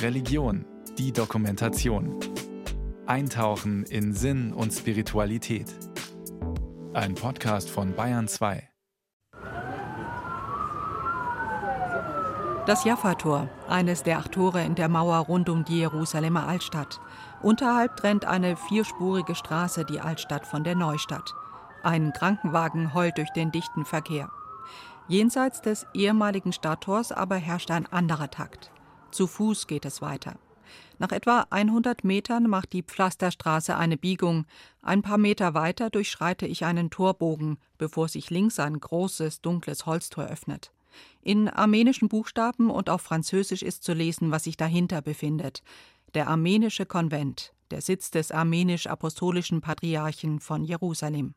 Religion, die Dokumentation. Eintauchen in Sinn und Spiritualität. Ein Podcast von Bayern 2. Das Jaffa-Tor, eines der acht Tore in der Mauer rund um die Jerusalemer Altstadt. Unterhalb trennt eine vierspurige Straße die Altstadt von der Neustadt. Ein Krankenwagen heult durch den dichten Verkehr. Jenseits des ehemaligen Stadttors aber herrscht ein anderer Takt. Zu Fuß geht es weiter. Nach etwa 100 Metern macht die Pflasterstraße eine Biegung. Ein paar Meter weiter durchschreite ich einen Torbogen, bevor sich links ein großes, dunkles Holztor öffnet. In armenischen Buchstaben und auf Französisch ist zu lesen, was sich dahinter befindet. Der armenische Konvent, der Sitz des armenisch-apostolischen Patriarchen von Jerusalem.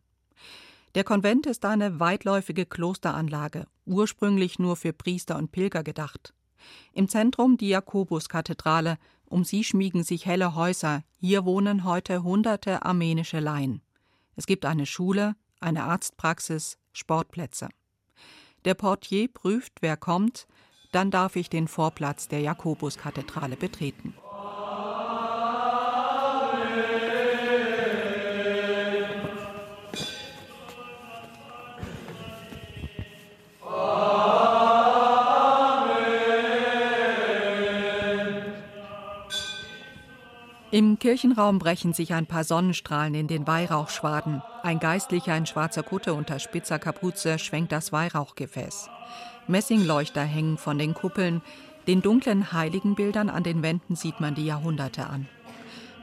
Der Konvent ist eine weitläufige Klosteranlage, ursprünglich nur für Priester und Pilger gedacht. Im Zentrum die Jakobuskathedrale, um sie schmiegen sich helle Häuser, hier wohnen heute hunderte armenische Laien. Es gibt eine Schule, eine Arztpraxis, Sportplätze. Der Portier prüft, wer kommt, dann darf ich den Vorplatz der Jakobuskathedrale betreten. Im Kirchenraum brechen sich ein paar Sonnenstrahlen in den Weihrauchschwaden. Ein Geistlicher in schwarzer Kutte unter spitzer Kapuze schwenkt das Weihrauchgefäß. Messingleuchter hängen von den Kuppeln. Den dunklen Heiligenbildern an den Wänden sieht man die Jahrhunderte an.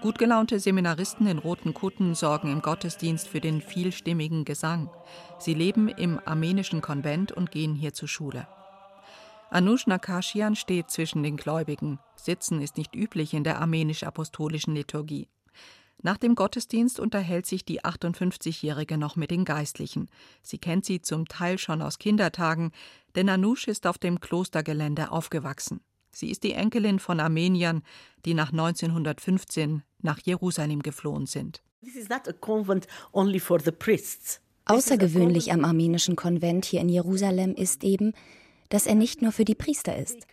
Gut gelaunte Seminaristen in roten Kutten sorgen im Gottesdienst für den vielstimmigen Gesang. Sie leben im armenischen Konvent und gehen hier zur Schule. Anush Nakashian steht zwischen den Gläubigen. Sitzen ist nicht üblich in der armenisch-apostolischen Liturgie. Nach dem Gottesdienst unterhält sich die 58-Jährige noch mit den Geistlichen. Sie kennt sie zum Teil schon aus Kindertagen, denn Anush ist auf dem Klostergelände aufgewachsen. Sie ist die Enkelin von Armeniern, die nach 1915 nach Jerusalem geflohen sind. Außergewöhnlich am armenischen Konvent hier in Jerusalem ist eben, dass er nicht nur für die Priester ist.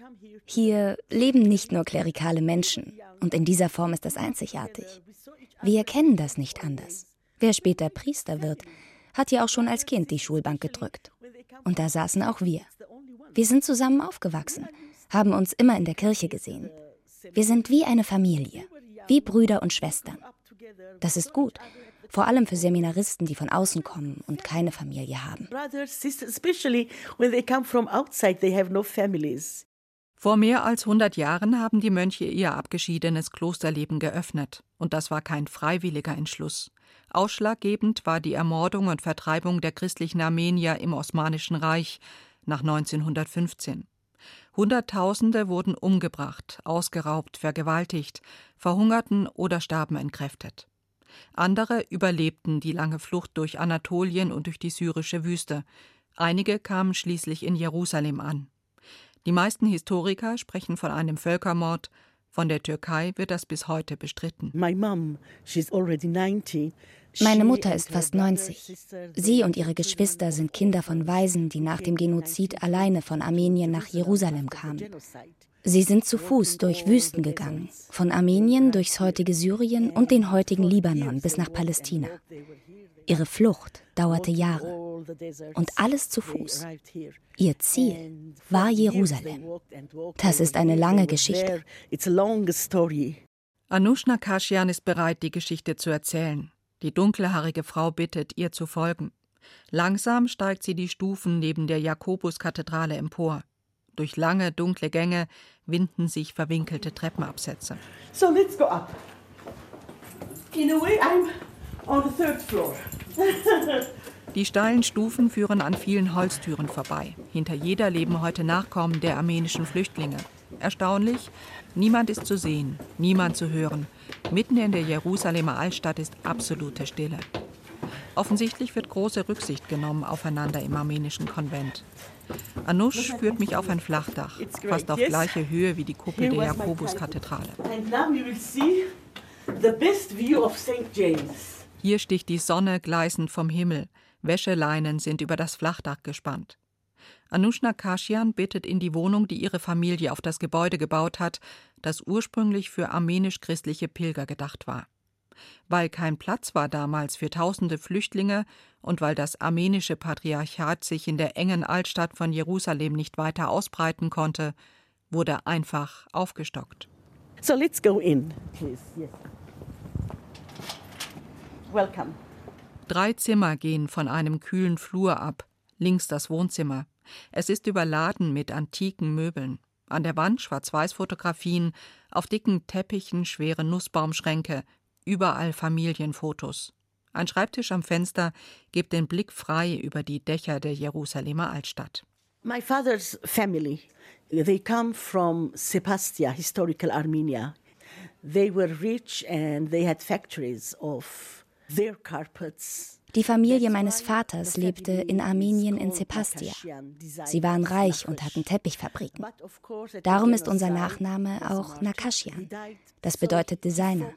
Hier leben nicht nur klerikale Menschen, und in dieser Form ist das einzigartig. Wir kennen das nicht anders. Wer später Priester wird, hat ja auch schon als Kind die Schulbank gedrückt. Und da saßen auch wir. Wir sind zusammen aufgewachsen, haben uns immer in der Kirche gesehen. Wir sind wie eine Familie, wie Brüder und Schwestern. Das ist gut, vor allem für Seminaristen, die von außen kommen und keine Familie haben. Vor mehr als 100 Jahren haben die Mönche ihr abgeschiedenes Klosterleben geöffnet, und das war kein freiwilliger Entschluss. Ausschlaggebend war die Ermordung und Vertreibung der christlichen Armenier im Osmanischen Reich nach 1915. Hunderttausende wurden umgebracht, ausgeraubt, vergewaltigt, verhungerten oder starben entkräftet. Andere überlebten die lange Flucht durch Anatolien und durch die syrische Wüste. Einige kamen schließlich in Jerusalem an. Die meisten Historiker sprechen von einem Völkermord, von der Türkei wird das bis heute bestritten. Meine Mutter ist fast 90. Sie und ihre Geschwister sind Kinder von Waisen, die nach dem Genozid alleine von Armenien nach Jerusalem kamen. Sie sind zu Fuß durch Wüsten gegangen, von Armenien durchs heutige Syrien und den heutigen Libanon bis nach Palästina. Ihre Flucht dauerte Jahre und alles zu Fuß. Ihr Ziel war Jerusalem. Das ist eine lange Geschichte. Anushna Kashian ist bereit, die Geschichte zu erzählen. Die dunkelhaarige Frau bittet, ihr zu folgen. Langsam steigt sie die Stufen neben der Jakobuskathedrale empor. Durch lange, dunkle Gänge winden sich verwinkelte Treppenabsätze. So let's go up. In a way I'm on the third floor. Die steilen Stufen führen an vielen Holztüren vorbei. Hinter jeder leben heute Nachkommen der armenischen Flüchtlinge. Erstaunlich, niemand ist zu sehen, niemand zu hören. Mitten in der Jerusalemer Altstadt ist absolute Stille. Offensichtlich wird große Rücksicht genommen aufeinander im armenischen Konvent. Anush führt mich auf ein Flachdach, fast auf gleiche Höhe wie die Kuppel der Jakobuskathedrale. Hier sticht die Sonne gleißend vom Himmel. Wäscheleinen sind über das Flachdach gespannt. Anushna Kashian bittet in die Wohnung, die ihre Familie auf das Gebäude gebaut hat, das ursprünglich für armenisch-christliche Pilger gedacht war. Weil kein Platz war damals für tausende Flüchtlinge und weil das armenische Patriarchat sich in der engen Altstadt von Jerusalem nicht weiter ausbreiten konnte, wurde einfach aufgestockt. So let's go in, please. Yes. Welcome. Drei Zimmer gehen von einem kühlen Flur ab, links das Wohnzimmer. Es ist überladen mit antiken Möbeln. An der Wand Schwarz-Weiß-Fotografien, auf dicken Teppichen schwere Nussbaumschränke, überall Familienfotos. Ein Schreibtisch am Fenster gibt den Blick frei über die Dächer der Jerusalemer Altstadt. My father's family, they come from Sebastia, historical Armenia. They were rich and they had factories of their carpets. Die Familie meines Vaters lebte in Armenien in Sepastia. Sie waren reich und hatten Teppichfabriken. Darum ist unser Nachname auch Nakashian. Das bedeutet Designer.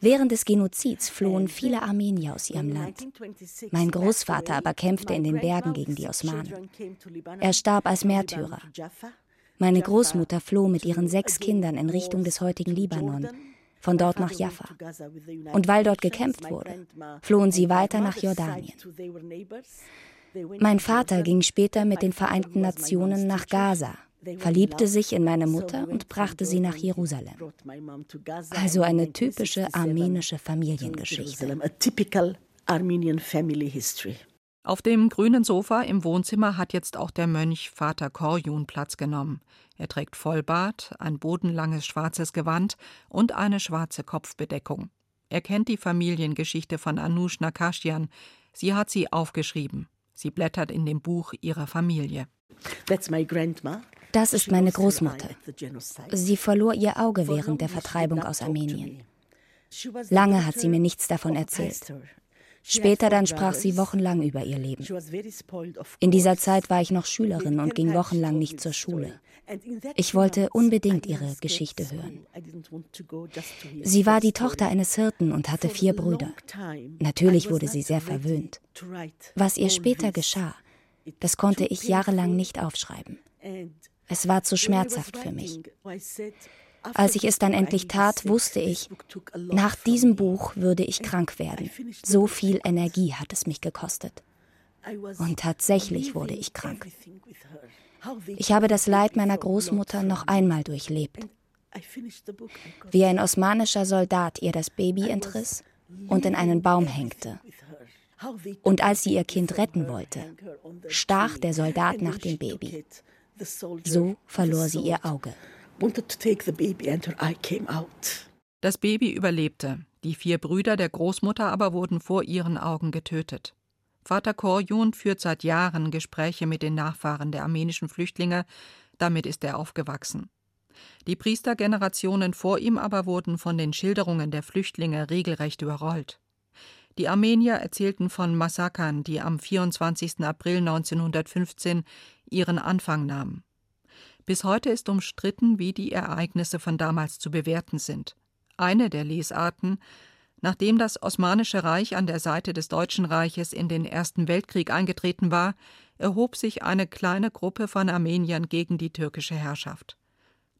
Während des Genozids flohen viele Armenier aus ihrem Land. Mein Großvater aber kämpfte in den Bergen gegen die Osmanen. Er starb als Märtyrer. Meine Großmutter floh mit ihren sechs Kindern in Richtung des heutigen Libanon, von dort nach Jaffa. Und weil dort gekämpft wurde, flohen sie weiter nach Jordanien. Mein Vater ging später mit den Vereinten Nationen nach Gaza, verliebte sich in meine Mutter und brachte sie nach Jerusalem. Also eine typische armenische Familiengeschichte. Auf dem grünen Sofa im Wohnzimmer hat jetzt auch der Mönch Vater Korjun Platz genommen. Er trägt Vollbart, ein bodenlanges schwarzes Gewand und eine schwarze Kopfbedeckung. Er kennt die Familiengeschichte von Anush Nakashian. Sie hat sie aufgeschrieben. Sie blättert in dem Buch ihrer Familie. That's my grandma. Das ist meine Großmutter. Sie verlor ihr Auge während der Vertreibung aus Armenien. Lange hat sie mir nichts davon erzählt. Später dann sprach sie wochenlang über ihr Leben. In dieser Zeit war ich noch Schülerin und ging wochenlang nicht zur Schule. Ich wollte unbedingt ihre Geschichte hören. Sie war die Tochter eines Hirten und hatte vier Brüder. Natürlich wurde sie sehr verwöhnt. Was ihr später geschah, das konnte ich jahrelang nicht aufschreiben. Es war zu schmerzhaft für mich. Als ich es dann endlich tat, wusste ich, nach diesem Buch würde ich krank werden. So viel Energie hat es mich gekostet. Und tatsächlich wurde ich krank. Ich habe das Leid meiner Großmutter noch einmal durchlebt. Wie ein osmanischer Soldat ihr das Baby entriss und in einen Baum hängte. Und als sie ihr Kind retten wollte, stach der Soldat nach dem Baby. So verlor sie ihr Auge. Das Baby überlebte. Die vier Brüder der Großmutter aber wurden vor ihren Augen getötet. Vater Korjun führt seit Jahren Gespräche mit den Nachfahren der armenischen Flüchtlinge, damit ist er aufgewachsen. Die Priestergenerationen vor ihm aber wurden von den Schilderungen der Flüchtlinge regelrecht überrollt. Die Armenier erzählten von Massakern, die am 24. April 1915 ihren Anfang nahmen. Bis heute ist umstritten, wie die Ereignisse von damals zu bewerten sind. Eine der Lesarten Nachdem das Osmanische Reich an der Seite des Deutschen Reiches in den Ersten Weltkrieg eingetreten war, erhob sich eine kleine Gruppe von Armeniern gegen die türkische Herrschaft.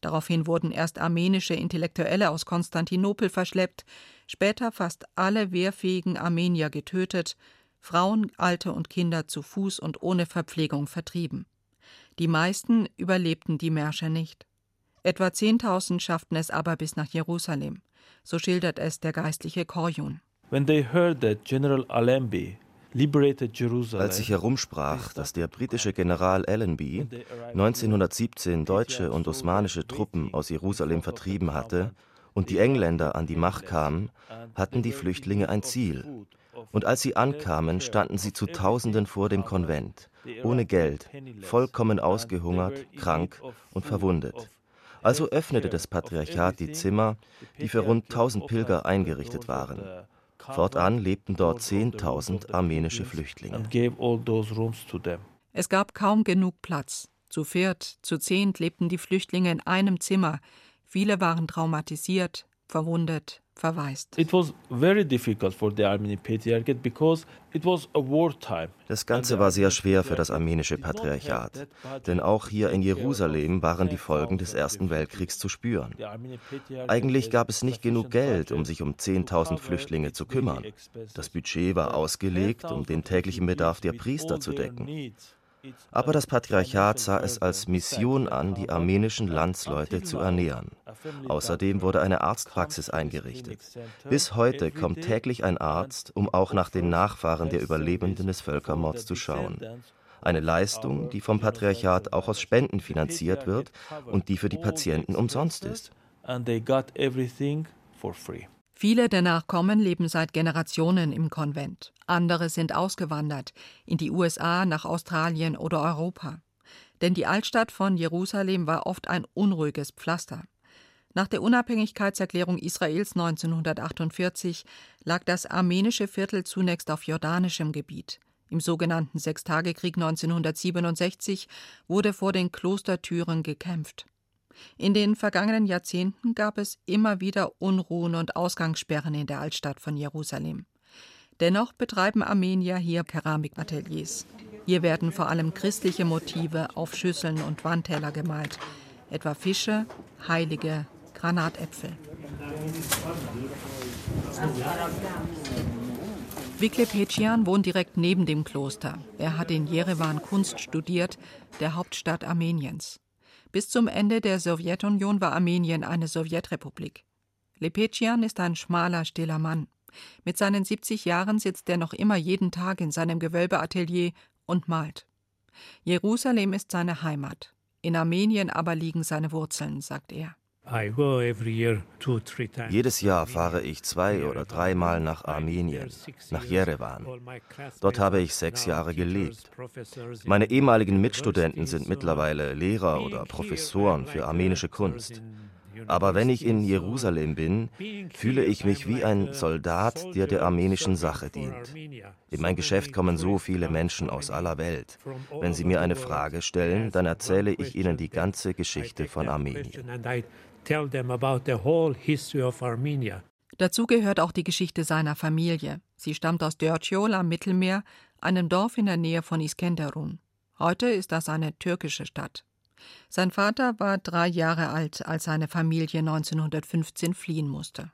Daraufhin wurden erst armenische Intellektuelle aus Konstantinopel verschleppt, später fast alle wehrfähigen Armenier getötet, Frauen, Alte und Kinder zu Fuß und ohne Verpflegung vertrieben. Die meisten überlebten die Märsche nicht. Etwa 10.000 schafften es aber bis nach Jerusalem. So schildert es der geistliche Korjun. When they heard that General Allenby als sich herumsprach, dass der britische General Allenby 1917 deutsche und osmanische Truppen aus Jerusalem vertrieben hatte und die Engländer an die Macht kamen, hatten die Flüchtlinge ein Ziel. Und als sie ankamen, standen sie zu Tausenden vor dem Konvent, ohne Geld, vollkommen ausgehungert, krank und verwundet. Also öffnete das Patriarchat die Zimmer, die für rund 1000 Pilger eingerichtet waren. Fortan lebten dort 10.000 armenische Flüchtlinge. Es gab kaum genug Platz. Zu viert, zu zehnt lebten die Flüchtlinge in einem Zimmer. Viele waren traumatisiert, verwundet, verwaist. Das Ganze war sehr schwer für das armenische Patriarchat, denn auch hier in Jerusalem waren die Folgen des Ersten Weltkriegs zu spüren. Eigentlich gab es nicht genug Geld, um sich um 10.000 Flüchtlinge zu kümmern. Das Budget war ausgelegt, um den täglichen Bedarf der Priester zu decken. Aber das Patriarchat sah es als Mission an, die armenischen Landsleute zu ernähren. Außerdem wurde eine Arztpraxis eingerichtet. Bis heute kommt täglich ein Arzt, um auch nach den Nachfahren der Überlebenden des Völkermords zu schauen. Eine Leistung, die vom Patriarchat auch aus Spenden finanziert wird und die für die Patienten umsonst ist. Viele der Nachkommen leben seit Generationen im Konvent. Andere sind ausgewandert in die USA, nach Australien oder Europa. Denn die Altstadt von Jerusalem war oft ein unruhiges Pflaster. Nach der Unabhängigkeitserklärung Israels 1948 lag das armenische Viertel zunächst auf jordanischem Gebiet. Im sogenannten Sechstagekrieg 1967 wurde vor den Klostertüren gekämpft. In den vergangenen Jahrzehnten gab es immer wieder Unruhen und Ausgangssperren in der Altstadt von Jerusalem. Dennoch betreiben Armenier hier Keramikateliers. Hier werden vor allem christliche Motive auf Schüsseln und Wandteller gemalt, etwa Fische, Heilige, Granatäpfel. Vikle Pecian wohnt direkt neben dem Kloster. Er hat in Jerewan Kunst studiert, der Hauptstadt Armeniens. Bis zum Ende der Sowjetunion war Armenien eine Sowjetrepublik. Lepetjian ist ein schmaler, stiller Mann. Mit seinen 70 Jahren sitzt er noch immer jeden Tag in seinem Gewölbeatelier und malt. Jerusalem ist seine Heimat. In Armenien aber liegen seine Wurzeln, sagt er. Jedes Jahr fahre ich zwei oder dreimal nach Armenien, nach Jerewan. Dort habe ich sechs Jahre gelebt. Meine ehemaligen Mitstudenten sind mittlerweile Lehrer oder Professoren für armenische Kunst. Aber wenn ich in Jerusalem bin, fühle ich mich wie ein Soldat, der der armenischen Sache dient. In mein Geschäft kommen so viele Menschen aus aller Welt. Wenn sie mir eine Frage stellen, dann erzähle ich ihnen die ganze Geschichte von Armenien tell them about the whole history of Armenia. Dazu gehört auch die Geschichte seiner Familie. Sie stammt aus Dörtjol am Mittelmeer, einem Dorf in der Nähe von Iskenderun. Heute ist das eine türkische Stadt. Sein Vater war drei Jahre alt, als seine Familie 1915 fliehen musste.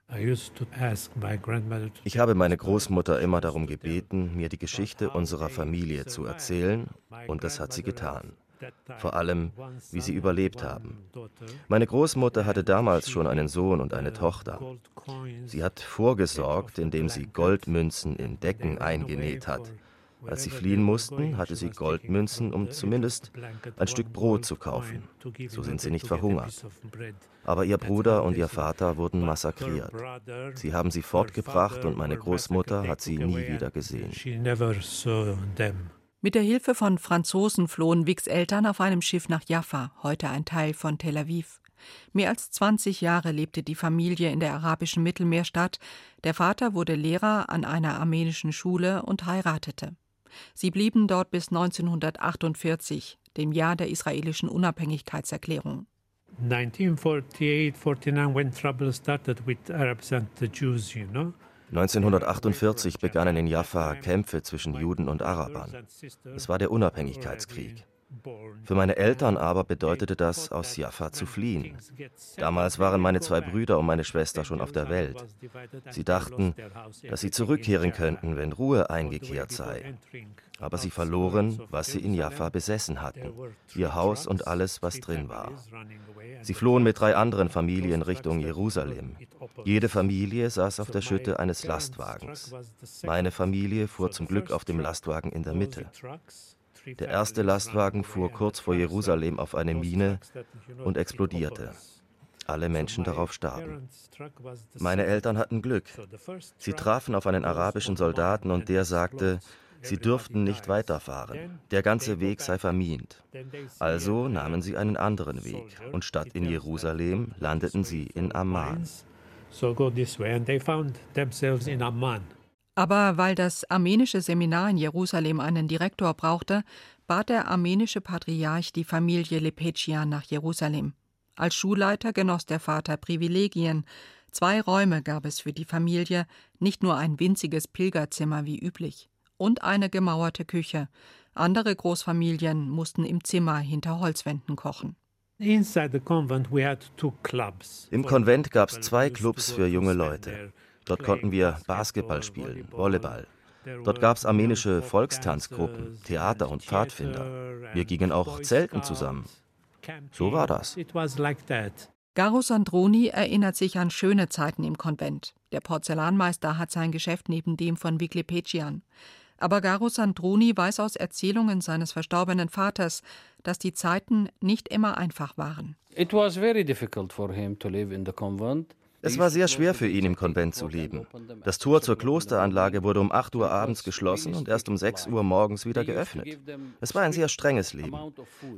Ich habe meine Großmutter immer darum gebeten, mir die Geschichte unserer Familie zu erzählen, und das hat sie getan vor allem wie sie überlebt haben. Meine Großmutter hatte damals schon einen Sohn und eine Tochter. Sie hat vorgesorgt, indem sie Goldmünzen in Decken eingenäht hat. Als sie fliehen mussten, hatte sie Goldmünzen, um zumindest ein Stück Brot zu kaufen. So sind sie nicht verhungert. Aber ihr Bruder und ihr Vater wurden massakriert. Sie haben sie fortgebracht und meine Großmutter hat sie nie wieder gesehen. Mit der Hilfe von Franzosen flohen Wicks Eltern auf einem Schiff nach Jaffa, heute ein Teil von Tel Aviv. Mehr als 20 Jahre lebte die Familie in der arabischen Mittelmeerstadt. Der Vater wurde Lehrer an einer armenischen Schule und heiratete. Sie blieben dort bis 1948, dem Jahr der israelischen Unabhängigkeitserklärung. 1948, 49, when trouble started with Arabs and the Jews, you know. 1948 begannen in Jaffa Kämpfe zwischen Juden und Arabern. Es war der Unabhängigkeitskrieg. Für meine Eltern aber bedeutete das, aus Jaffa zu fliehen. Damals waren meine zwei Brüder und meine Schwester schon auf der Welt. Sie dachten, dass sie zurückkehren könnten, wenn Ruhe eingekehrt sei. Aber sie verloren, was sie in Jaffa besessen hatten, ihr Haus und alles, was drin war. Sie flohen mit drei anderen Familien Richtung Jerusalem. Jede Familie saß auf der Schütte eines Lastwagens. Meine Familie fuhr zum Glück auf dem Lastwagen in der Mitte. Der erste Lastwagen fuhr kurz vor Jerusalem auf eine Mine und explodierte. Alle Menschen darauf starben. Meine Eltern hatten Glück. Sie trafen auf einen arabischen Soldaten und der sagte, sie dürften nicht weiterfahren. Der ganze Weg sei vermint. Also nahmen sie einen anderen Weg und statt in Jerusalem landeten sie in Amman. So go this way and they found themselves in Amman. Aber weil das armenische Seminar in Jerusalem einen Direktor brauchte, bat der armenische Patriarch die Familie Lepecian nach Jerusalem. Als Schulleiter genoss der Vater Privilegien, Zwei Räume gab es für die Familie, nicht nur ein winziges Pilgerzimmer wie üblich, und eine gemauerte Küche. Andere Großfamilien mussten im Zimmer hinter Holzwänden kochen. Im Konvent gab es zwei Clubs für junge Leute. Dort konnten wir Basketball spielen, Volleyball. Dort gab es armenische Volkstanzgruppen, Theater und Pfadfinder. Wir gingen auch zelten zusammen. So war das. Garo Sandroni erinnert sich an schöne Zeiten im Konvent. Der Porzellanmeister hat sein Geschäft neben dem von Viglepecian. Aber Garo Sandroni weiß aus Erzählungen seines verstorbenen Vaters, dass die Zeiten nicht immer einfach waren. It was very difficult for him to live in the convent. Es war sehr schwer für ihn, im Konvent zu leben. Das Tor zur Klosteranlage wurde um 8 Uhr abends geschlossen und erst um 6 Uhr morgens wieder geöffnet. Es war ein sehr strenges Leben.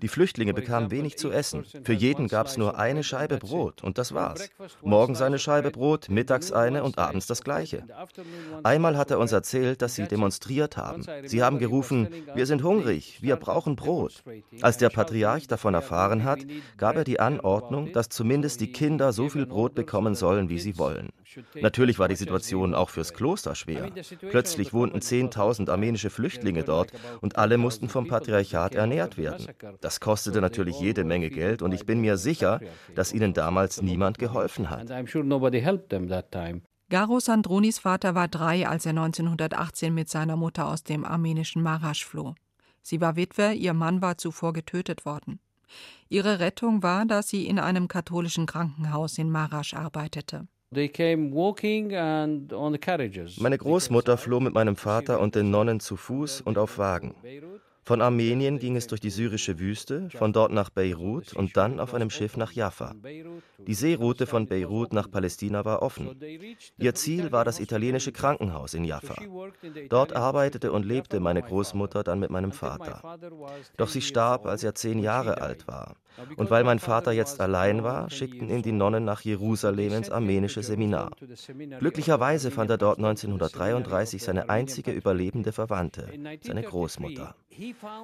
Die Flüchtlinge bekamen wenig zu essen. Für jeden gab es nur eine Scheibe Brot und das war's. Morgens eine Scheibe Brot, mittags eine und abends das gleiche. Einmal hat er uns erzählt, dass sie demonstriert haben. Sie haben gerufen, wir sind hungrig, wir brauchen Brot. Als der Patriarch davon erfahren hat, gab er die Anordnung, dass zumindest die Kinder so viel Brot bekommen sollen, sollen, wie sie wollen. Natürlich war die Situation auch fürs Kloster schwer. Plötzlich wohnten 10.000 armenische Flüchtlinge dort und alle mussten vom Patriarchat ernährt werden. Das kostete natürlich jede Menge Geld und ich bin mir sicher, dass ihnen damals niemand geholfen hat. Garo Sandronis Vater war drei, als er 1918 mit seiner Mutter aus dem armenischen Marasch floh. Sie war Witwe, ihr Mann war zuvor getötet worden. Ihre Rettung war, dass sie in einem katholischen Krankenhaus in Marasch arbeitete. Meine Großmutter floh mit meinem Vater und den Nonnen zu Fuß und auf Wagen. Von Armenien ging es durch die syrische Wüste, von dort nach Beirut und dann auf einem Schiff nach Jaffa. Die Seeroute von Beirut nach Palästina war offen. Ihr Ziel war das italienische Krankenhaus in Jaffa. Dort arbeitete und lebte meine Großmutter dann mit meinem Vater. Doch sie starb, als er zehn Jahre alt war. Und weil mein Vater jetzt allein war, schickten ihn die Nonnen nach Jerusalem ins armenische Seminar. Glücklicherweise fand er dort 1933 seine einzige überlebende Verwandte, seine Großmutter.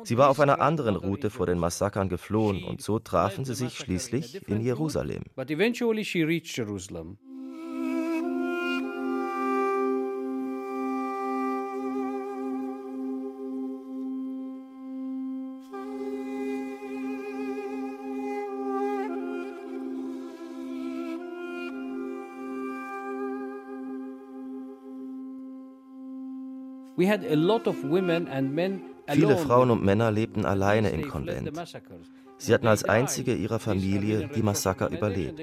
Sie war auf einer anderen Route vor den Massakern geflohen und so trafen sie sich schließlich in Jerusalem. Viele Frauen und Männer lebten alleine im Konvent. Sie hatten als einzige ihrer Familie die Massaker überlebt.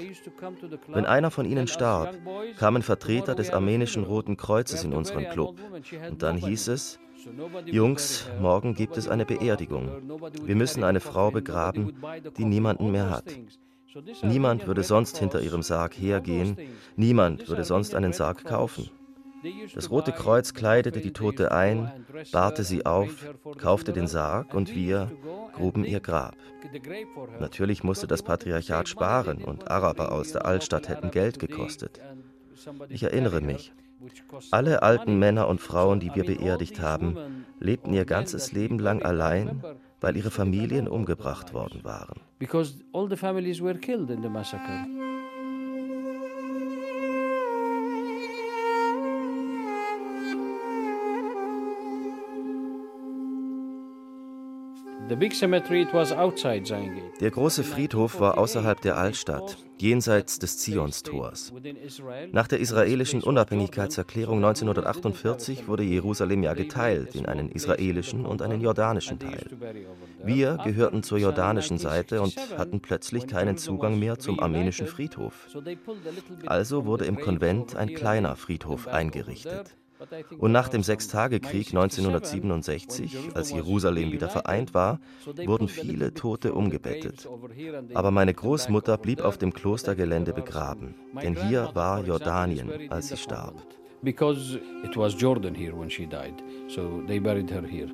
Wenn einer von ihnen starb, kamen Vertreter des armenischen Roten Kreuzes in unseren Club. Und dann hieß es, Jungs, morgen gibt es eine Beerdigung. Wir müssen eine Frau begraben, die niemanden mehr hat. Niemand würde sonst hinter ihrem Sarg hergehen, niemand würde sonst einen Sarg kaufen. Das Rote Kreuz kleidete die Tote ein, bahrte sie auf, kaufte den Sarg und wir gruben ihr Grab. Natürlich musste das Patriarchat sparen und Araber aus der Altstadt hätten Geld gekostet. Ich erinnere mich. Alle alten Männer und Frauen, die wir beerdigt haben, lebten ihr ganzes Leben lang allein, weil ihre Familien umgebracht worden waren. Der große Friedhof war außerhalb der Altstadt, jenseits des Zionstors. Nach der israelischen Unabhängigkeitserklärung 1948 wurde Jerusalem ja geteilt in einen israelischen und einen jordanischen Teil. Wir gehörten zur jordanischen Seite und hatten plötzlich keinen Zugang mehr zum armenischen Friedhof. Also wurde im Konvent ein kleiner Friedhof eingerichtet. Und nach dem Sechstagekrieg 1967, als Jerusalem wieder vereint war, wurden viele Tote umgebettet. Aber meine Großmutter blieb auf dem Klostergelände begraben, denn hier war Jordanien, als sie starb. Because it was Jordan here when she died, so they buried her here.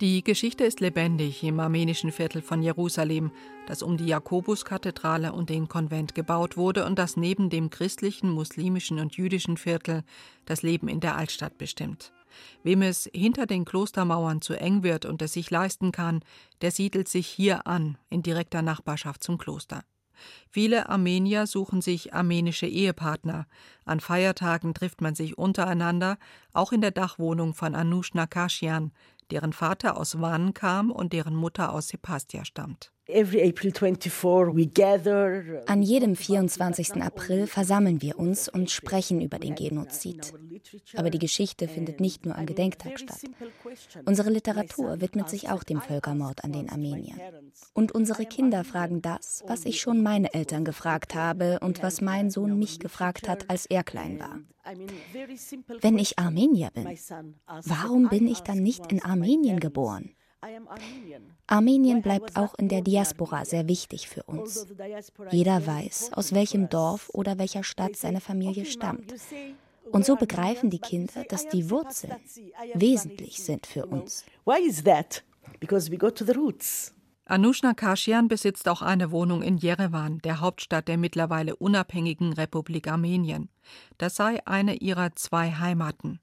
Die Geschichte ist lebendig im armenischen Viertel von Jerusalem, das um die Jakobuskathedrale und den Konvent gebaut wurde und das neben dem christlichen, muslimischen und jüdischen Viertel das Leben in der Altstadt bestimmt. Wem es hinter den Klostermauern zu eng wird und es sich leisten kann, der siedelt sich hier an, in direkter Nachbarschaft zum Kloster. Viele Armenier suchen sich armenische Ehepartner. An Feiertagen trifft man sich untereinander, auch in der Dachwohnung von Anush Nakashian, deren Vater aus Van kam und deren Mutter aus Sepastia stammt. An jedem 24. April versammeln wir uns und sprechen über den Genozid. Aber die Geschichte findet nicht nur am Gedenktag statt. Unsere Literatur widmet sich auch dem Völkermord an den Armeniern. Und unsere Kinder fragen das, was ich schon meine Eltern gefragt habe und was mein Sohn mich gefragt hat, als er klein war. Wenn ich Armenier bin, warum bin ich dann nicht in Armenien geboren? Armenien bleibt auch in der Diaspora sehr wichtig für uns. Jeder weiß, aus welchem Dorf oder welcher Stadt seine Familie stammt. Und so begreifen die Kinder, dass die Wurzeln wesentlich sind für uns. Anushna Kashian besitzt auch eine Wohnung in Jerewan, der Hauptstadt der mittlerweile unabhängigen Republik Armenien. Das sei eine ihrer zwei Heimaten.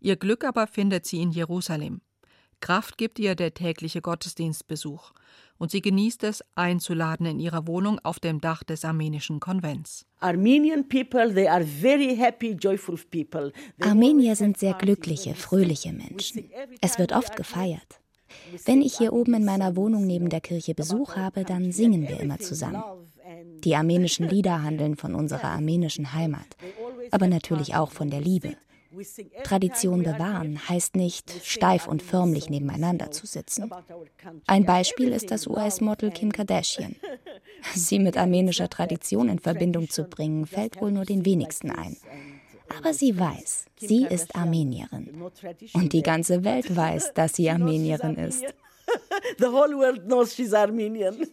Ihr Glück aber findet sie in Jerusalem. Kraft gibt ihr der tägliche Gottesdienstbesuch, und sie genießt es, einzuladen in ihrer Wohnung auf dem Dach des armenischen Konvents. Armenier sind sehr glückliche, fröhliche Menschen. Es wird oft gefeiert. Wenn ich hier oben in meiner Wohnung neben der Kirche Besuch habe, dann singen wir immer zusammen. Die armenischen Lieder handeln von unserer armenischen Heimat, aber natürlich auch von der Liebe. Tradition bewahren heißt nicht, steif und förmlich nebeneinander zu sitzen. Ein Beispiel ist das US-Model Kim Kardashian. Sie mit armenischer Tradition in Verbindung zu bringen, fällt wohl nur den wenigsten ein. Aber sie weiß, sie ist Armenierin. Und die ganze Welt weiß, dass sie Armenierin ist. The whole world knows she's Armenian.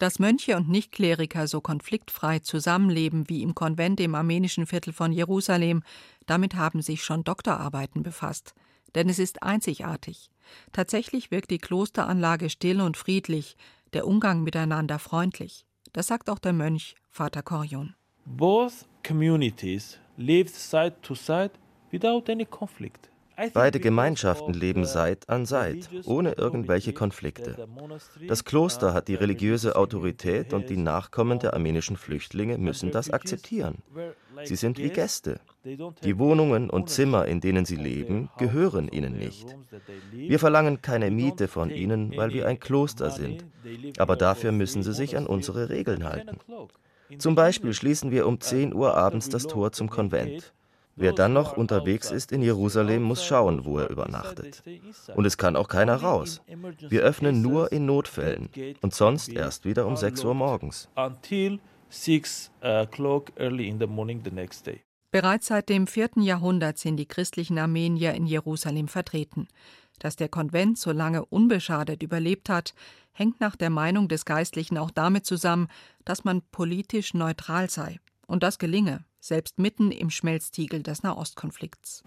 Dass Mönche und Nichtkleriker so konfliktfrei zusammenleben wie im Konvent im armenischen Viertel von Jerusalem, damit haben sich schon Doktorarbeiten befasst. Denn es ist einzigartig. Tatsächlich wirkt die Klosteranlage still und friedlich, der Umgang miteinander freundlich. Das sagt auch der Mönch Vater Korion. Both communities lived side to side without any conflict. Beide Gemeinschaften leben Seit an Seit, ohne irgendwelche Konflikte. Das Kloster hat die religiöse Autorität und die Nachkommen der armenischen Flüchtlinge müssen das akzeptieren. Sie sind wie Gäste. Die Wohnungen und Zimmer, in denen sie leben, gehören ihnen nicht. Wir verlangen keine Miete von ihnen, weil wir ein Kloster sind, aber dafür müssen sie sich an unsere Regeln halten. Zum Beispiel schließen wir um 10 Uhr abends das Tor zum Konvent. Wer dann noch unterwegs ist in Jerusalem, muss schauen, wo er übernachtet. Und es kann auch keiner raus. Wir öffnen nur in Notfällen und sonst erst wieder um 6 Uhr morgens. Bereits seit dem 4. Jahrhundert sind die christlichen Armenier in Jerusalem vertreten. Dass der Konvent so lange unbeschadet überlebt hat, hängt nach der Meinung des Geistlichen auch damit zusammen, dass man politisch neutral sei. Und das gelinge, selbst mitten im Schmelztiegel des Nahostkonflikts.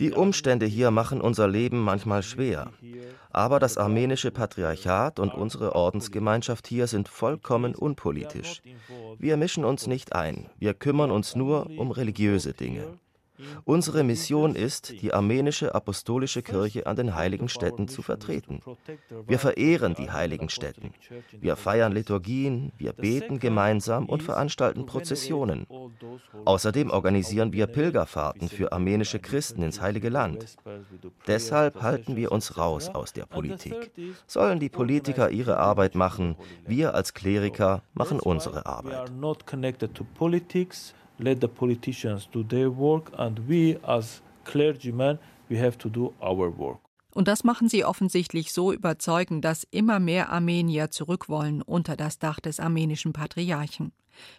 die Umstände hier machen unser Leben manchmal schwer. Aber das armenische Patriarchat und unsere Ordensgemeinschaft hier sind vollkommen unpolitisch. Wir mischen uns nicht ein, wir kümmern uns nur um religiöse Dinge. Unsere Mission ist, die armenische apostolische Kirche an den heiligen Städten zu vertreten. Wir verehren die heiligen Städten. Wir feiern Liturgien, wir beten gemeinsam und veranstalten Prozessionen. Außerdem organisieren wir Pilgerfahrten für armenische Christen ins Heilige Land. Deshalb halten wir uns raus aus der Politik. Sollen die Politiker ihre Arbeit machen, wir als Kleriker machen unsere Arbeit let the politicians do their work and we as clergymen we have to do our work. Und das machen sie offensichtlich so überzeugend, dass immer mehr Armenier zurückwollen unter das Dach des armenischen Patriarchen.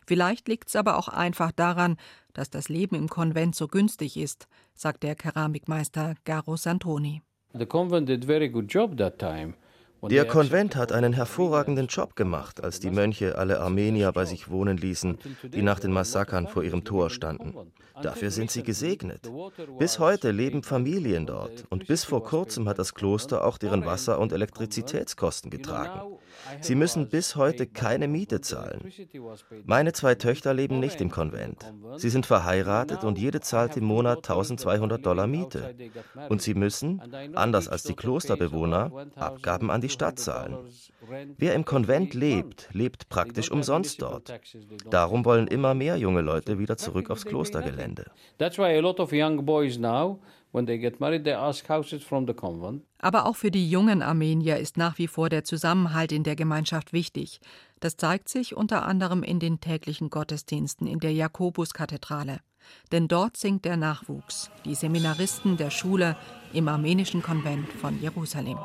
Vielleicht liegt es aber auch einfach daran, dass das Leben im Konvent so günstig ist, sagt der Keramikmeister Garo Santoni. The convent did very good job that time. Der Konvent hat einen hervorragenden Job gemacht, als die Mönche alle Armenier bei sich wohnen ließen, die nach den Massakern vor ihrem Tor standen. Dafür sind sie gesegnet. Bis heute leben Familien dort. Und bis vor kurzem hat das Kloster auch deren Wasser- und Elektrizitätskosten getragen. Sie müssen bis heute keine Miete zahlen. Meine zwei Töchter leben nicht im Konvent. Sie sind verheiratet und jede zahlt im Monat 1200 Dollar Miete. Und sie müssen, anders als die Klosterbewohner, Abgaben an die Stadt zahlen. Wer im Konvent lebt, lebt praktisch umsonst dort. Darum wollen immer mehr junge Leute wieder zurück aufs Klostergelände. That's why a lot of young boys now aber auch für die jungen Armenier ist nach wie vor der Zusammenhalt in der Gemeinschaft wichtig. Das zeigt sich unter anderem in den täglichen Gottesdiensten in der Jakobuskathedrale. Denn dort singt der Nachwuchs, die Seminaristen der Schule im armenischen Konvent von Jerusalem.